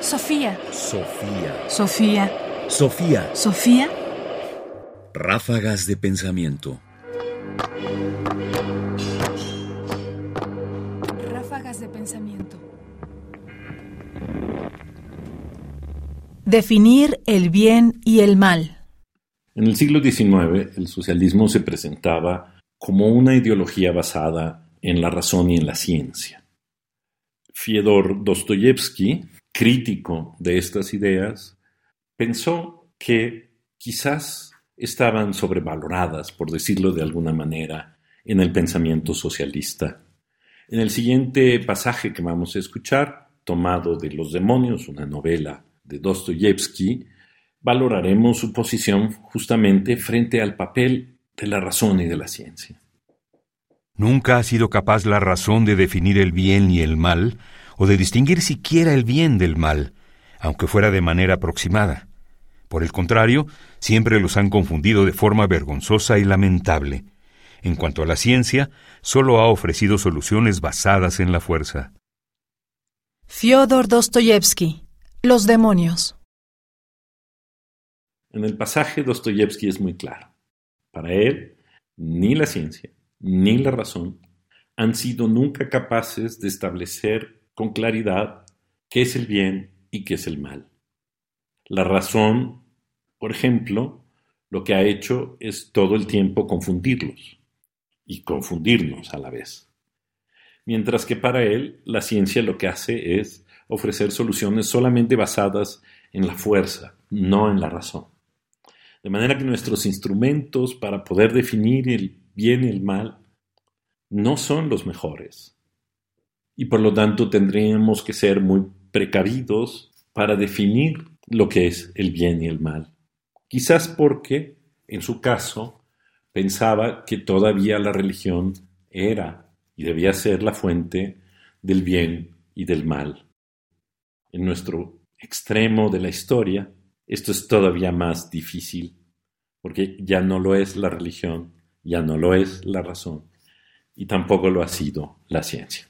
Sofía. Sofía. Sofía. Sofía. Sofía. Ráfagas de pensamiento. Ráfagas de pensamiento. Definir el bien y el mal. En el siglo XIX, el socialismo se presentaba como una ideología basada en la razón y en la ciencia. Fyodor Dostoyevsky, crítico de estas ideas, pensó que quizás estaban sobrevaloradas, por decirlo de alguna manera, en el pensamiento socialista. En el siguiente pasaje que vamos a escuchar, tomado de Los demonios, una novela de Dostoyevsky, valoraremos su posición justamente frente al papel de la razón y de la ciencia. Nunca ha sido capaz la razón de definir el bien y el mal, o de distinguir siquiera el bien del mal, aunque fuera de manera aproximada. Por el contrario, siempre los han confundido de forma vergonzosa y lamentable. En cuanto a la ciencia, solo ha ofrecido soluciones basadas en la fuerza. Fyodor Dostoyevsky. Los demonios. En el pasaje Dostoyevsky es muy claro. Para él, ni la ciencia ni la razón han sido nunca capaces de establecer con claridad qué es el bien y qué es el mal. La razón, por ejemplo, lo que ha hecho es todo el tiempo confundirlos y confundirnos a la vez. Mientras que para él la ciencia lo que hace es ofrecer soluciones solamente basadas en la fuerza, no en la razón. De manera que nuestros instrumentos para poder definir el bien y el mal no son los mejores. Y por lo tanto tendríamos que ser muy precavidos para definir lo que es el bien y el mal. Quizás porque, en su caso, pensaba que todavía la religión era y debía ser la fuente del bien y del mal. En nuestro extremo de la historia, esto es todavía más difícil, porque ya no lo es la religión, ya no lo es la razón, y tampoco lo ha sido la ciencia.